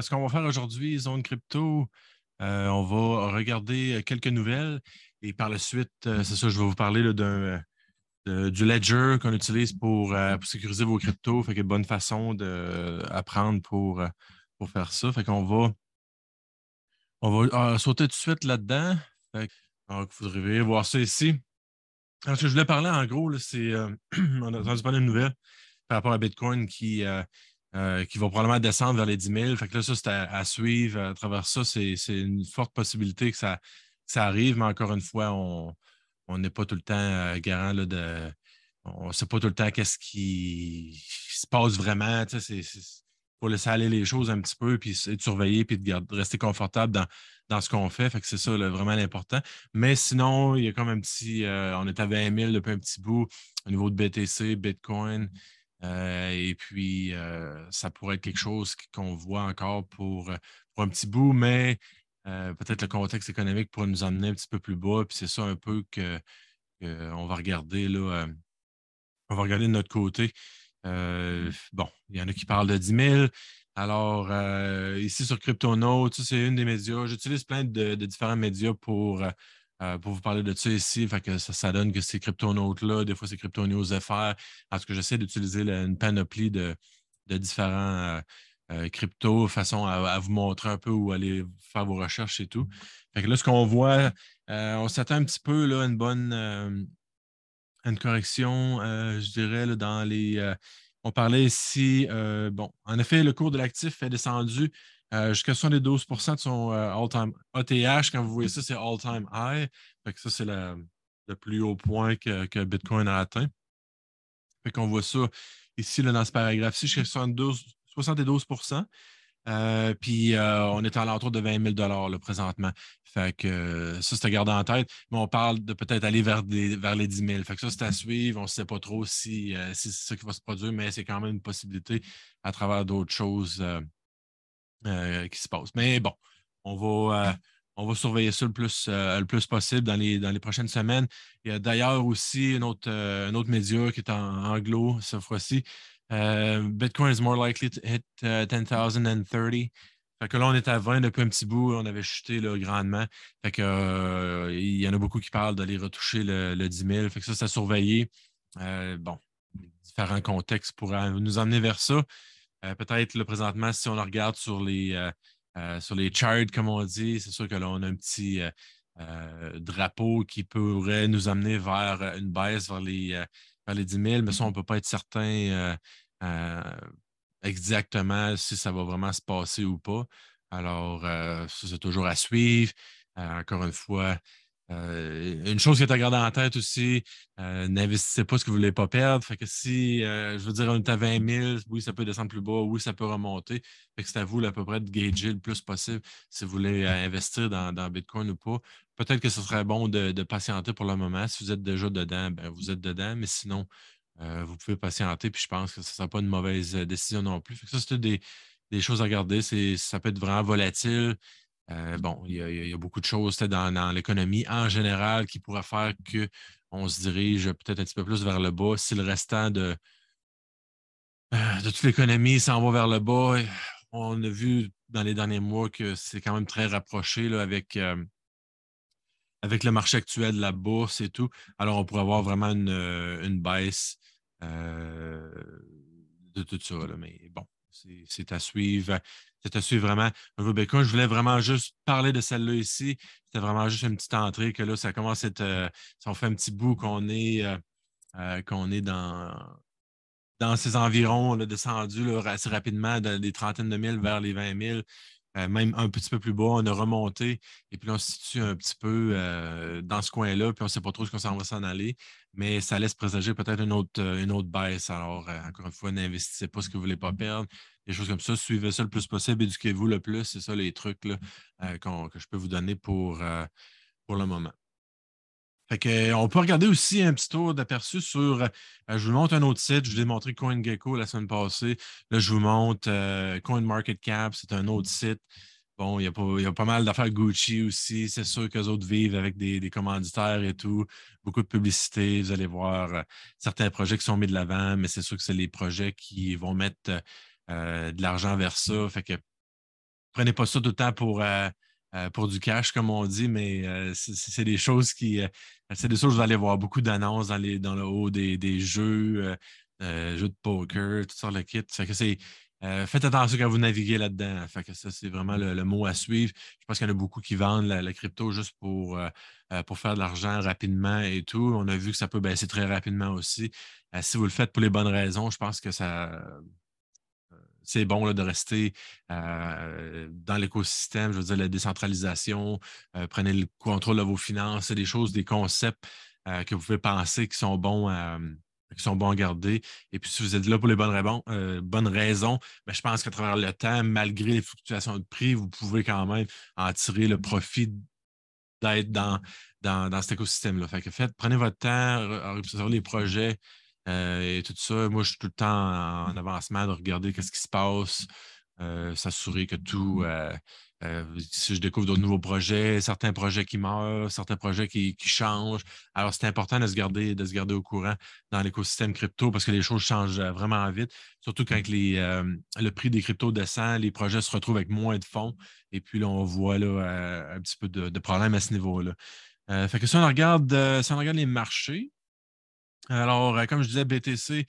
ce qu'on va faire aujourd'hui, Zone Crypto, euh, on va regarder quelques nouvelles et par la suite, euh, c'est ça, je vais vous parler d'un, du ledger qu'on utilise pour, euh, sécuriser vos cryptos. Fait que bonne façon d'apprendre pour, pour faire ça. Fait qu'on va, on va sauter tout de suite là-dedans. donc, vous devriez voir ça ici. Ce que je voulais parler, en gros, c'est on a entendu parler de nouvelles par rapport à Bitcoin qui, euh, qui va probablement descendre vers les 10 000. Fait que là, ça, c'est à, suivre à travers ça. C'est une forte possibilité que ça, ça arrive, mais encore une fois, on n'est pas tout le temps euh, garant là, de. On ne sait pas tout le temps qu'est-ce qui, se passe vraiment. Il faut laisser aller les choses un petit peu, puis de surveiller, puis de, rester confortable dans, dans ce qu'on fait. Fait que c'est ça vraiment l'important. Mais sinon, il y a comme un petit. Euh, on est à 20 000 depuis un petit bout au niveau de BTC, Bitcoin. Euh, et puis, euh, ça pourrait être quelque chose qu'on voit encore pour, un petit bout, mais euh, peut-être le contexte économique pourrait nous emmener un petit peu plus bas. Puis c'est ça un peu qu'on va regarder là. on va regarder de notre côté. Mmh. bon, il y en a qui parlent de 10 000. Alors, ici sur CryptoNote, c'est une des médias. J'utilise plein de, différents médias pour euh, pour vous parler de ça ici. Fait que ça, donne que ces crypto-notes-là, des fois c'est crypto news FR. Parce que j'essaie d'utiliser une panoplie de, différents euh, euh, cryptos, façon à, vous montrer un peu où aller faire vos recherches et tout. Fait que là, ce qu'on voit, on s'attend un petit peu là, à une bonne une correction, je dirais, dans les. on parlait ici, bon, en effet, le cours de l'actif est descendu euh, jusqu'à 72 de son euh, all-time ATH. Quand vous voyez ça, c'est all-time high. ça, c'est le plus haut point que, Bitcoin a atteint. Fait qu'on voit ça ici dans ce paragraphe-ci, jusqu'à 72% euh, puis on est à l'entour de 20 000 là, présentement. Fait que ça, c'est à garder en tête. Mais on parle de peut-être aller vers, vers les 10 000. Fait que ça, c'est à suivre. On ne sait pas trop si, si c'est ça qui va se produire, mais c'est quand même une possibilité à travers d'autres choses euh, qui se passe. Mais bon, on va, euh, on va surveiller ça le plus, euh, le plus possible dans les, dans les prochaines semaines. Il y a d'ailleurs aussi un autre, autre média qui est en anglo cette fois-ci. Bitcoin is more likely to hit 10,030. Fait que là, on est à 20 depuis un petit bout, on avait chuté là, grandement. Fait que, il y en a beaucoup qui parlent d'aller retoucher le, le 10 000. Fait que ça, c'est à surveiller. bon, différents contextes pourraient nous emmener vers ça. Euh, peut-être le présentement, si on regarde sur les, euh, euh, sur les charts, comme on dit, c'est sûr que là, on a un petit drapeau qui pourrait nous amener vers une baisse vers les, vers les 10 000, mais ça, on ne peut pas être certain exactement si ça va vraiment se passer ou pas. Alors, c'est toujours à suivre. encore une fois, euh, une chose qui est à garder en tête aussi, euh, n'investissez pas ce que vous ne voulez pas perdre. Que si, euh, je veux dire, on est à 20 000, oui, ça peut descendre plus bas, oui, ça peut remonter. Que c'est à vous à peu près de gager le plus possible si vous voulez investir dans, Bitcoin ou pas. Peut-être que ce serait bon de, patienter pour le moment. Si vous êtes déjà dedans, ben, vous êtes dedans, mais sinon, vous pouvez patienter. Puis je pense que ce ne sera pas une mauvaise décision non plus. Que ça, c'est des, des choses à garder. Ça peut être vraiment volatile. Euh, bon, il y, a, beaucoup de choses dans, l'économie en général qui pourraient faire qu'on se dirige peut-être un petit peu plus vers le bas. Si le restant de, euh, de toute l'économie s'en va vers le bas, on a vu dans les derniers mois que c'est quand même très rapproché avec, euh, avec le marché actuel de la bourse et tout. Alors, on pourrait avoir vraiment une, baisse de tout ça. Mais bon, c'est à suivre. C'est à suivre vraiment Rebecca. Je voulais vraiment juste parler de celle-là ici. C'était vraiment juste une petite entrée que là, ça commence à être. Euh, ça on fait un petit bout qu'on est, euh, euh, est dans, dans ces environs, là, descendu assez rapidement des trentaines de milles vers les 20 000. Même un petit peu plus bas, on a remonté et puis on se situe un petit peu dans ce coin-là, puis on ne sait pas trop ce qu'on s'en va s'en aller, mais ça laisse présager peut-être une autre, une autre baisse. Alors, encore une fois, n'investissez pas ce que vous ne voulez pas perdre des choses comme ça. Suivez ça le plus possible, éduquez-vous le plus. C'est ça les trucs là, euh, que je peux vous donner pour, euh, pour le moment. Fait on peut regarder aussi un petit tour d'aperçu sur. Euh, je vous montre un autre site. Je vous ai montré CoinGecko la semaine passée. Là, je vous montre CoinMarketCap. C'est un autre site. Bon, il y, a pas, mal d'affaires Gucci aussi. C'est sûr qu'eux autres vivent avec des, commanditaires et tout. Beaucoup de publicité. Vous allez voir certains projets qui sont mis de l'avant, mais c'est sûr que c'est les projets qui vont mettre euh, de l'argent vers ça. Fait que prenez pas ça tout le temps pour, pour du cash, comme on dit, mais c'est des choses qui. c'est des choses, vous allez voir beaucoup d'annonces dans, le haut des, des jeux, jeux de poker, tout ça, le kit. euh, faites attention quand vous naviguez là-dedans. Ça, c'est vraiment le, mot à suivre. Je pense qu'il y en a beaucoup qui vendent la, crypto juste pour, euh, euh, pour faire de l'argent rapidement et tout. On a vu que ça peut baisser très rapidement aussi. si vous le faites pour les bonnes raisons, je pense que ça. C'est bon de rester dans l'écosystème, je veux dire, la décentralisation, prenez le contrôle de vos finances, c'est des choses, des concepts que vous pouvez penser qui sont bons à, qui sont bons à garder. Et puis, si vous êtes là pour les bonnes, euh, raisons, ben, je pense qu'à travers le temps, malgré les fluctuations de prix, vous pouvez quand même en tirer le profit d'être dans, dans, cet écosystème-là. Fait que faites, prenez votre temps, sur les projets euh, et tout ça. Moi, je suis tout le temps en, avancement de regarder ce qui se passe, euh, s'assurer que tout, euh, si je découvre d'autres nouveaux projets, certains projets qui meurent, certains projets qui, changent. Alors, c'est important de se, garder, de se garder au courant dans l'écosystème crypto parce que les choses changent euh, vraiment vite. Surtout quand euh, le prix des cryptos descend, les projets se retrouvent avec moins de fonds. Et puis là, on voit là, un petit peu de, problèmes à ce niveau-là. fait que si on regarde, si on regarde les marchés, alors, comme je disais, BTC,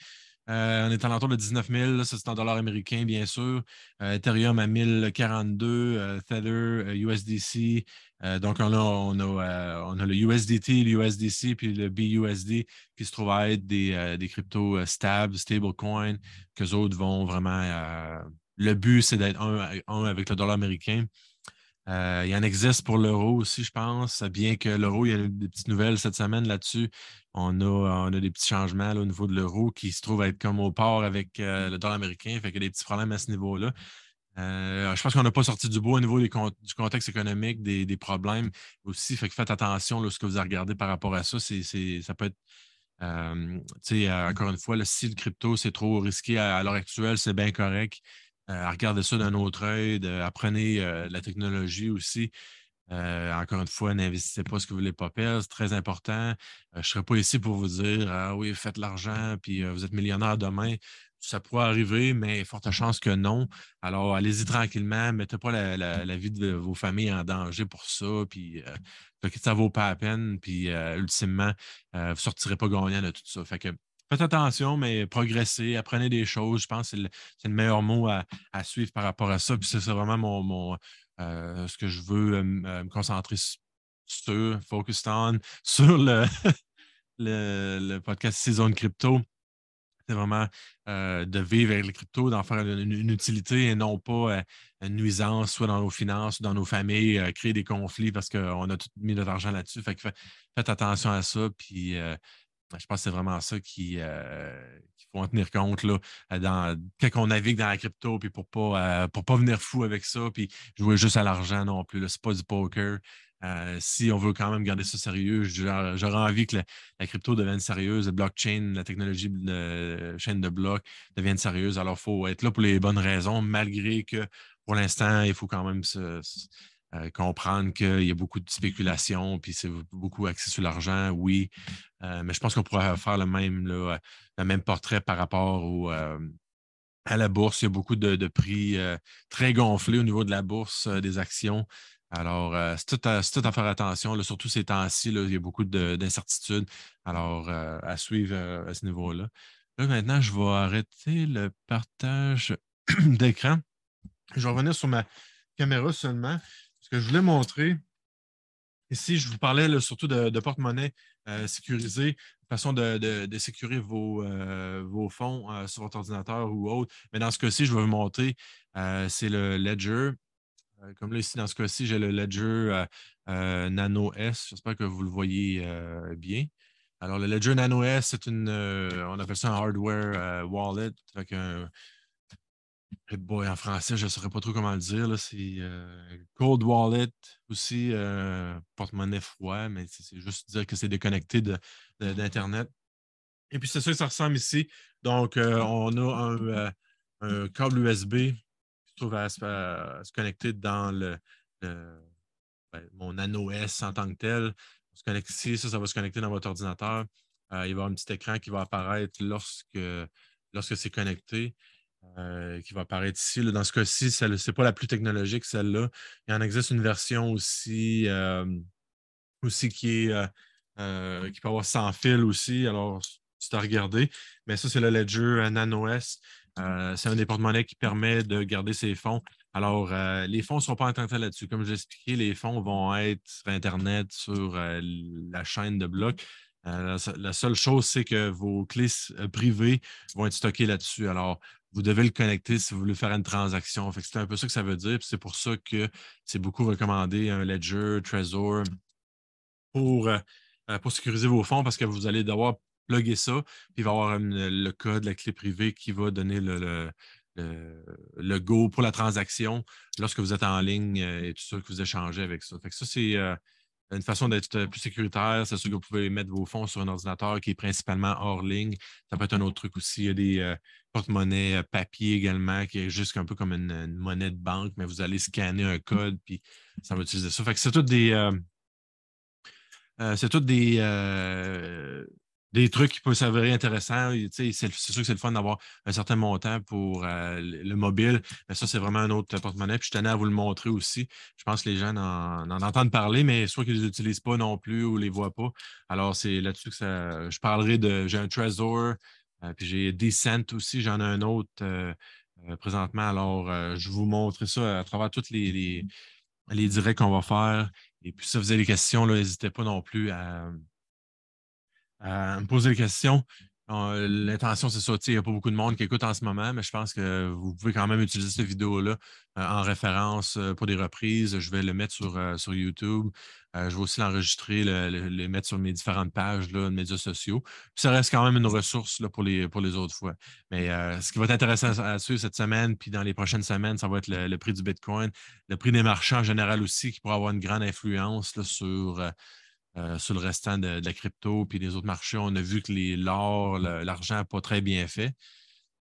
euh, on est à l'entour de 19 000, c'est en dollars américains, bien sûr. Euh, Ethereum à 1042, euh, Tether, USDC. donc, on a, on, a, le USDT, puis le BUSD qui se trouvent à être des, des cryptos stables, stablecoins, qu'eux autres vont vraiment. le but, c'est d'être un, avec le dollar américain. Euh, il y en existe pour l'euro aussi, je pense, bien que l'euro, il y a des petites nouvelles cette semaine là-dessus. On a, on a des petits changements au niveau de l'euro qui se trouve être comme au port avec euh, le dollar américain, fait qu'il y a des petits problèmes à ce niveau-là. Euh, je pense qu'on n'a pas sorti du bois au niveau du contexte économique, des, problèmes aussi. Fait que faites attention là, ce que vous regardé par rapport à ça. C'est, ça peut être, encore une fois, si le crypto, c'est trop risqué à l'heure actuelle, c'est bien correct. Euh, regardez ça d'un autre œil, apprenez euh, la technologie aussi. Euh, encore une fois, n'investissez pas ce que vous voulez pas perdre, c'est très important. je ne serai pas ici pour vous dire Ah oui, faites l'argent, puis vous êtes millionnaire demain. Ça pourrait arriver, mais forte chance que non. Alors, allez-y tranquillement, mettez pas la, vie de vos familles en danger pour ça, puis ça ne vaut pas la peine, puis ultimement, vous ne sortirez pas gagnant de tout ça. Faites attention, mais progressez, apprenez des choses. Je pense que c'est le, meilleur mot à, suivre par rapport à ça. Puis c'est vraiment mon, euh, ce que je veux euh, euh, me concentrer sur, focus on, sur le, le, podcast Saison Crypto. C'est vraiment de vivre avec les crypto, d'en faire une, utilité et non pas une nuisance, soit dans nos finances, dans nos familles, créer des conflits parce qu'on a tout mis notre argent là-dessus. Fait que faites attention à ça. Puis je pense que c'est vraiment ça qu'il euh, faut en tenir compte là, dans, quand on navigue dans la crypto, puis pour pas, euh, pas venir fou avec ça, puis jouer juste à l'argent non plus. Ce n'est pas du poker. Euh, si on veut quand même garder ça sérieux, j'aurais envie que la, crypto devienne sérieuse, le blockchain, la technologie de chaîne de blocs devienne sérieuse. Alors, il faut être là pour les bonnes raisons, malgré que pour l'instant, il faut quand même se euh, comprendre qu'il y a beaucoup de spéculation, puis c'est beaucoup axé sur l'argent, oui. Euh, mais je pense qu'on pourrait faire le même, le même portrait par rapport euh, à la bourse. Il y a beaucoup de, prix très gonflés au niveau de la bourse des actions. Alors, c'est tout, à faire attention, surtout ces temps-ci, il y a beaucoup d'incertitudes. Alors, à suivre à ce niveau-là. Là, maintenant, je vais arrêter le partage d'écran. Je vais revenir sur ma caméra seulement. Ce que je voulais montrer, ici, je vous parlais surtout de, porte-monnaie euh, sécurisé, façon de, sécuriser vos, euh, fonds euh, sur votre ordinateur ou autre. Mais dans ce cas-ci, je vais vous montrer, c'est le Ledger. comme là, ici, dans ce cas-ci, j'ai le Ledger Nano S. J'espère que vous le voyez bien. Alors, le Ledger Nano S, c'est une, on appelle ça un hardware wallet. Boy, en français, je ne saurais pas trop comment le dire. C'est euh, Cold Wallet aussi, euh, porte-monnaie froid, mais c'est juste dire que c'est déconnecté d'Internet. Et puis, c'est ça que ça ressemble ici. Donc, euh, on a un, câble USB qui se trouve à, se connecter dans le, ben, mon Nano S en tant que tel. On se connecte ici, ça, ça va se connecter dans votre ordinateur. il va y avoir un petit écran qui va apparaître lorsque, lorsque c'est connecté. Qui va apparaître ici. Dans ce cas-ci, ce n'est pas la plus technologique, celle-là. Il en existe une version aussi, aussi qui, est, qui peut avoir sans fil aussi. Alors, c'est à regarder. Mais ça, c'est le Ledger Nano S. c'est un des porte-monnaies qui permet de garder ses fonds. Alors, les fonds ne sont pas en là-dessus. Comme je l'ai expliqué, les fonds vont être sur Internet, sur la chaîne de blocs. la, seule chose, c'est que vos clés privées vont être stockées là-dessus. Alors, vous devez le connecter si vous voulez faire une transaction. c'est un peu ça que ça veut dire. C'est pour ça que c'est beaucoup recommandé un Ledger, Trezor pour, pour sécuriser vos fonds parce que vous allez devoir plugger ça, puis il va y avoir le code, la clé privée qui va donner le, le, go pour la transaction lorsque vous êtes en ligne euh, et tout ça, que vous échangez avec ça. Fait ça, c'est euh, une façon d'être plus sécuritaire. C'est sûr que vous pouvez mettre vos fonds sur un ordinateur qui est principalement hors ligne. Ça peut être un autre truc aussi. Il y a des euh, porte-monnaies papier également, qui est juste un peu comme une, monnaie de banque, mais vous allez scanner un code, puis ça va utiliser ça. Fait que c'est tout des. c'est tout des des trucs qui peuvent s'avérer intéressants. C'est sûr que c'est le fun d'avoir un certain montant pour euh, le mobile, mais ça, c'est vraiment un autre porte-monnaie. Puis je tenais à vous le montrer aussi. Je pense que les gens en, entendent parler, mais soit qu'ils ne les utilisent pas non plus ou ne les voient pas. Alors, c'est là-dessus que ça, je parlerai de. J'ai un Trezor, euh, puis j'ai Descent aussi, j'en ai un autre euh, présentement. Alors, je vous montrer ça à travers tous les, les, les directs qu'on va faire. Et puis, si vous avez des questions, n'hésitez pas non plus à à me poser des questions. L'intention, c'est ça. Il n'y a pas beaucoup de monde qui écoute en ce moment, mais je pense que vous pouvez quand même utiliser cette vidéo-là euh, en référence euh, pour des reprises. Je vais le mettre sur, euh, sur YouTube. je vais aussi l'enregistrer, le, mettre sur mes différentes pages de médias sociaux. ça reste quand même une ressource pour, les, pour les autres fois. Mais ce qui va être intéressant à, suivre cette semaine, puis dans les prochaines semaines, ça va être le, prix du Bitcoin, le prix des marchands en général aussi, qui pourra avoir une grande influence sur euh, sur le restant de, la crypto puis les autres marchés, on a vu que l'or, l'argent n'a pas très bien fait.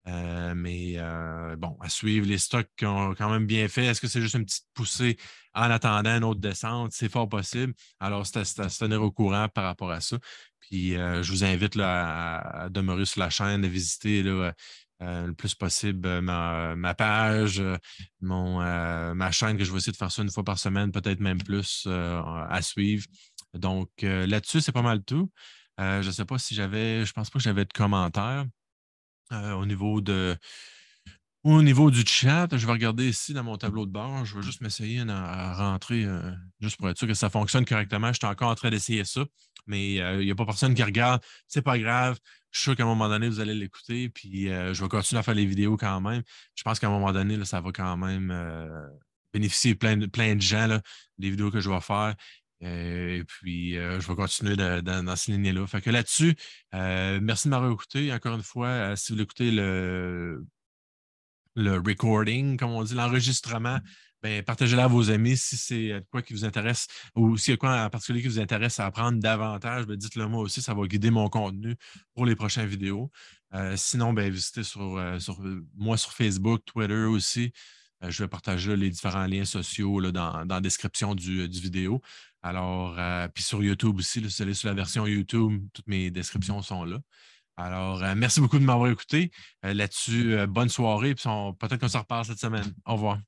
Euh, mais euh, bon, à suivre, les stocks qui ont quand même bien fait. Est-ce que c'est juste une petite poussée en attendant une autre descente? C'est fort possible. Alors, c'est à, se tenir au courant par rapport à ça. Puis, je vous invite à, demeurer sur la chaîne, à visiter le plus possible ma, page, mon, ma chaîne, que je vais essayer de faire ça une fois par semaine, peut-être même plus à suivre. Donc, euh, là-dessus, c'est pas mal tout. Euh, je ne sais pas si j'avais, je pense pas que j'avais de commentaires euh, au niveau de. Au niveau du chat, je vais regarder ici dans mon tableau de bord. Je vais juste m'essayer à, rentrer, juste pour être sûr que ça fonctionne correctement. Je suis encore en train d'essayer ça, mais il n'y a pas personne qui regarde. C'est pas grave. Je suis sûr qu'à un moment donné, vous allez l'écouter, puis je vais continuer à faire les vidéos quand même. Je pense qu'à un moment donné, ça va quand même bénéficier plein de, plein de gens, là, des vidéos que je vais faire. Euh, et puis, euh, je vais continuer dans cette lignée-là. Fait que là-dessus, euh, merci de m'avoir écouté. Encore une fois, si vous écoutez le, le recording, comme on dit, l'enregistrement, ben, partagez-le à vos amis si c'est quoi qui vous intéresse ou s'il y a quoi en particulier qui vous intéresse à apprendre davantage, ben, dites-le moi aussi, ça va guider mon contenu pour les prochaines vidéos. sinon, ben, visitez sur, moi sur Facebook, Twitter aussi. Je vais partager les différents liens sociaux dans, la description du, du vidéo. Alors, euh, puis sur YouTube aussi, si vous allez sur la version YouTube, toutes mes descriptions sont là. Alors, euh, merci beaucoup de m'avoir écouté. Euh, là-dessus, bonne soirée, peut-être qu'on se reparle cette semaine. Au revoir.